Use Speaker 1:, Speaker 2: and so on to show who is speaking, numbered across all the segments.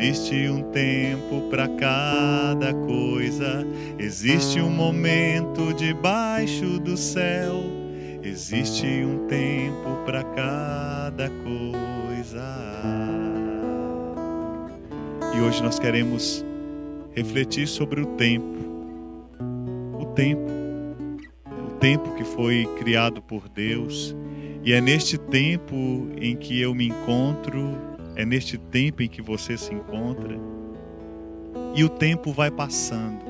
Speaker 1: Existe um tempo para cada coisa, existe um momento debaixo do céu, existe um tempo para cada coisa. E hoje nós queremos refletir sobre o tempo. O tempo. O tempo que foi criado por Deus. E é neste tempo em que eu me encontro, é neste tempo em que você se encontra. E o tempo vai passando.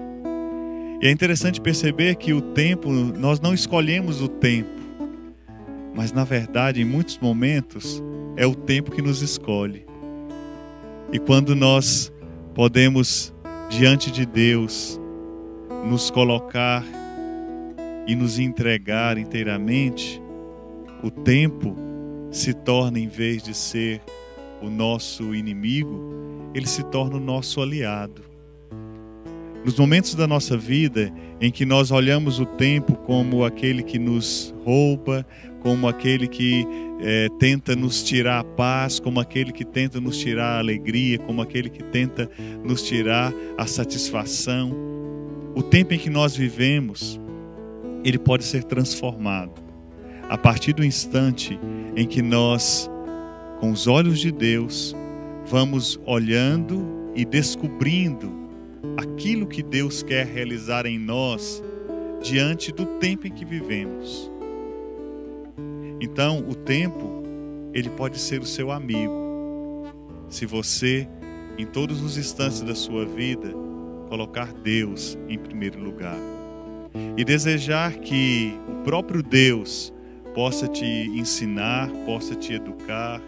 Speaker 1: E é interessante perceber que o tempo, nós não escolhemos o tempo, mas na verdade, em muitos momentos, é o tempo que nos escolhe. E quando nós podemos, diante de Deus, nos colocar e nos entregar inteiramente, o tempo se torna, em vez de ser o nosso inimigo, ele se torna o nosso aliado. Nos momentos da nossa vida em que nós olhamos o tempo como aquele que nos rouba, como aquele que é, tenta nos tirar a paz, como aquele que tenta nos tirar a alegria, como aquele que tenta nos tirar a satisfação. O tempo em que nós vivemos, ele pode ser transformado a partir do instante em que nós, com os olhos de Deus, vamos olhando e descobrindo aquilo que Deus quer realizar em nós diante do tempo em que vivemos. Então, o tempo, ele pode ser o seu amigo. Se você, em todos os instantes da sua vida, colocar Deus em primeiro lugar e desejar que o próprio Deus possa te ensinar, possa te educar,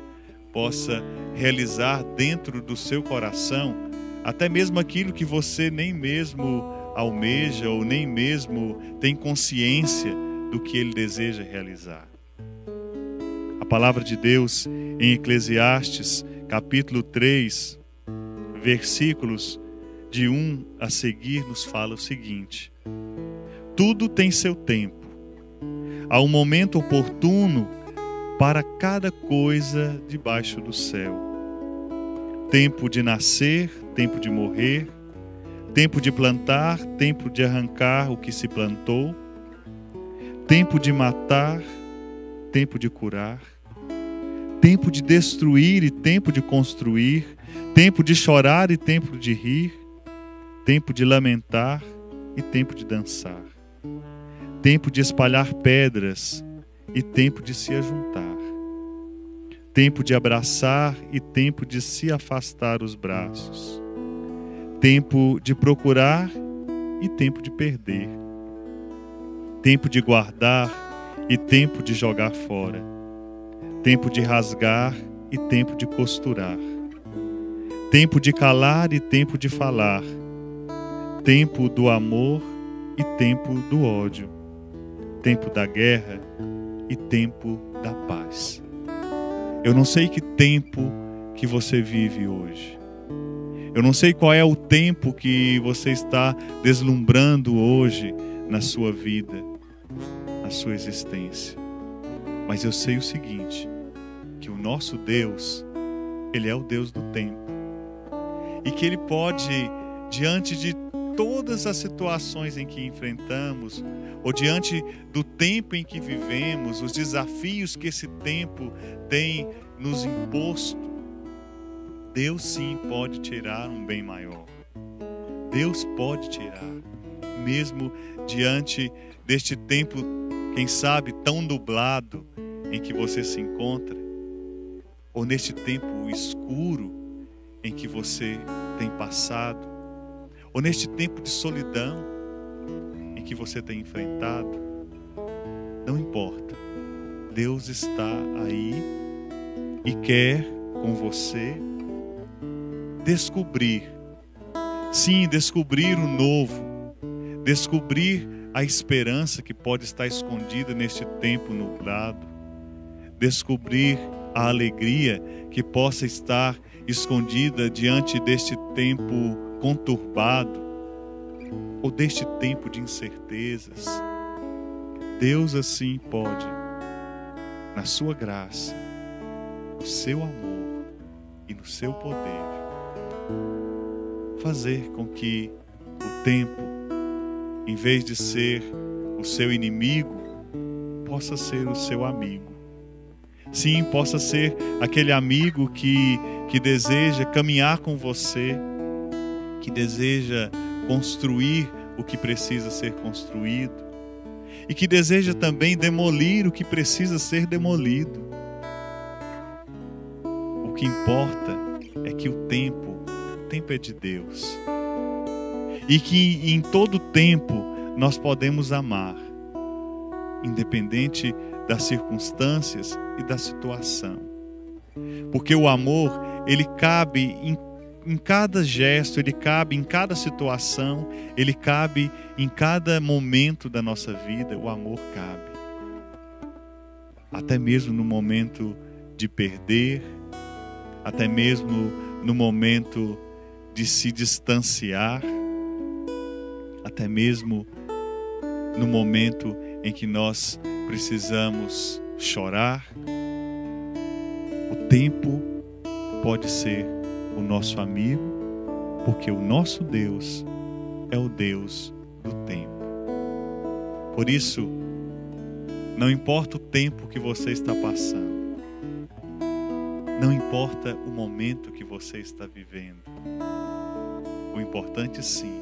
Speaker 1: possa realizar dentro do seu coração até mesmo aquilo que você nem mesmo almeja ou nem mesmo tem consciência do que ele deseja realizar palavra de Deus em Eclesiastes, capítulo 3, versículos de 1 a seguir, nos fala o seguinte: Tudo tem seu tempo. Há um momento oportuno para cada coisa debaixo do céu. Tempo de nascer, tempo de morrer, tempo de plantar, tempo de arrancar o que se plantou, tempo de matar, tempo de curar tempo de destruir e tempo de construir, tempo de chorar e tempo de rir, tempo de lamentar e tempo de dançar, tempo de espalhar pedras e tempo de se ajuntar, tempo de abraçar e tempo de se afastar os braços, tempo de procurar e tempo de perder, tempo de guardar e tempo de jogar fora. Tempo de rasgar e tempo de costurar, tempo de calar e tempo de falar, tempo do amor e tempo do ódio, tempo da guerra e tempo da paz. Eu não sei que tempo que você vive hoje. Eu não sei qual é o tempo que você está deslumbrando hoje na sua vida, na sua existência. Mas eu sei o seguinte: que o nosso Deus, Ele é o Deus do tempo. E que Ele pode, diante de todas as situações em que enfrentamos, ou diante do tempo em que vivemos, os desafios que esse tempo tem nos imposto, Deus sim pode tirar um bem maior. Deus pode tirar, mesmo diante deste tempo, quem sabe, tão nublado em que você se encontra, ou neste tempo escuro em que você tem passado, ou neste tempo de solidão em que você tem enfrentado, não importa. Deus está aí e quer com você descobrir, sim, descobrir o novo, descobrir a esperança que pode estar escondida neste tempo nublado, descobrir a alegria que possa estar escondida diante deste tempo conturbado ou deste tempo de incertezas. Deus assim pode, na sua graça, no seu amor e no seu poder, fazer com que o tempo, em vez de ser o seu inimigo, possa ser o seu amigo. Sim, possa ser aquele amigo que, que deseja caminhar com você, que deseja construir o que precisa ser construído e que deseja também demolir o que precisa ser demolido. O que importa é que o tempo, o tempo é de Deus. E que em todo tempo nós podemos amar, independente das circunstâncias e da situação. Porque o amor, ele cabe em em cada gesto, ele cabe em cada situação, ele cabe em cada momento da nossa vida, o amor cabe. Até mesmo no momento de perder, até mesmo no momento de se distanciar, até mesmo no momento em que nós precisamos chorar, o tempo pode ser o nosso amigo, porque o nosso Deus é o Deus do tempo. Por isso, não importa o tempo que você está passando, não importa o momento que você está vivendo, o importante sim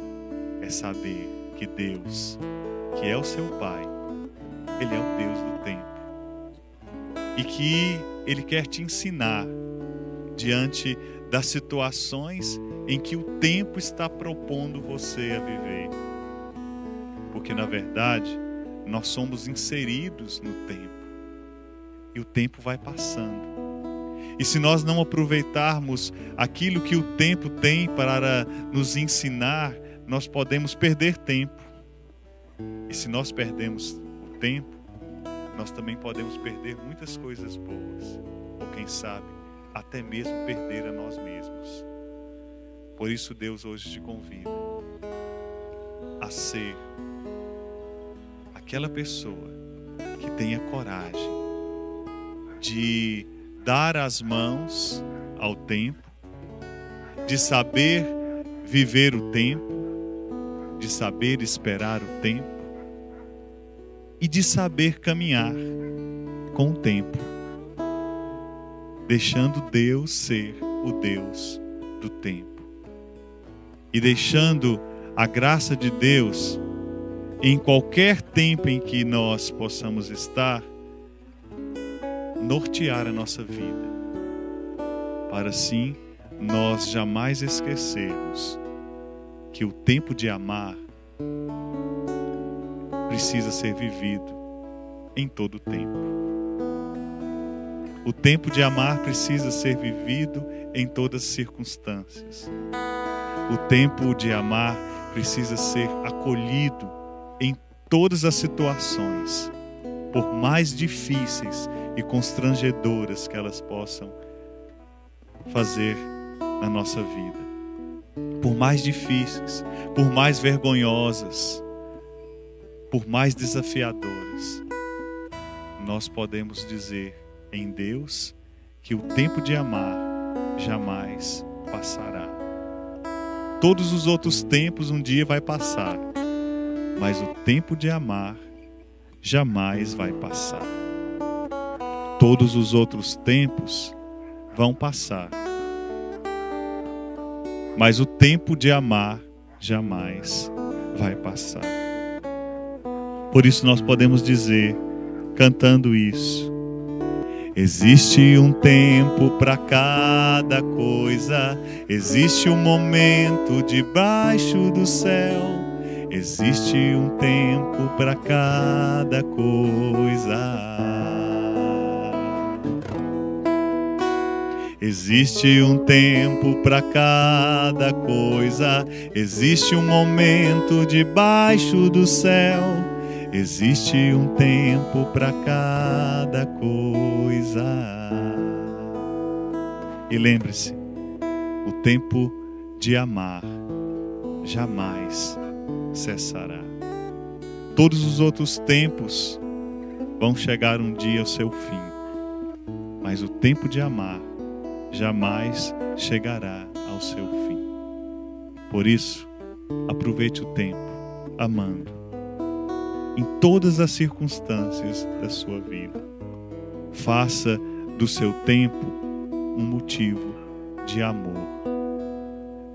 Speaker 1: é saber que Deus, que é o seu Pai, Ele é o Deus do tempo e que Ele quer te ensinar diante das situações em que o tempo está propondo você a viver. Porque na verdade, nós somos inseridos no tempo. E o tempo vai passando. E se nós não aproveitarmos aquilo que o tempo tem para nos ensinar, nós podemos perder tempo. E se nós perdemos o tempo, nós também podemos perder muitas coisas boas. Ou quem sabe, até mesmo perder a nós mesmos. Por isso, Deus hoje te convida a ser aquela pessoa que tenha coragem de dar as mãos ao tempo, de saber viver o tempo, de saber esperar o tempo e de saber caminhar com o tempo deixando Deus ser o Deus do tempo. E deixando a graça de Deus em qualquer tempo em que nós possamos estar, nortear a nossa vida, para assim nós jamais esquecermos que o tempo de amar precisa ser vivido em todo o tempo. O tempo de amar precisa ser vivido em todas as circunstâncias. O tempo de amar precisa ser acolhido em todas as situações, por mais difíceis e constrangedoras que elas possam fazer na nossa vida. Por mais difíceis, por mais vergonhosas, por mais desafiadoras, nós podemos dizer em Deus que o tempo de amar jamais passará. Todos os outros tempos um dia vai passar, mas o tempo de amar jamais vai passar. Todos os outros tempos vão passar, mas o tempo de amar jamais vai passar. Por isso nós podemos dizer, cantando isso, Existe um tempo para cada coisa, existe um momento debaixo do céu. Existe um tempo para cada coisa. Existe um tempo para cada coisa, existe um momento debaixo do céu. Existe um tempo para cada coisa. E lembre-se, o tempo de amar jamais cessará. Todos os outros tempos vão chegar um dia ao seu fim, mas o tempo de amar jamais chegará ao seu fim. Por isso, aproveite o tempo amando em todas as circunstâncias da sua vida. Faça do seu tempo um motivo de amor.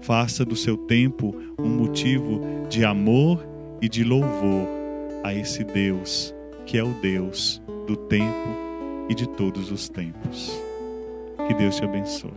Speaker 1: Faça do seu tempo um motivo de amor e de louvor a esse Deus que é o Deus do tempo e de todos os tempos. Que Deus te abençoe.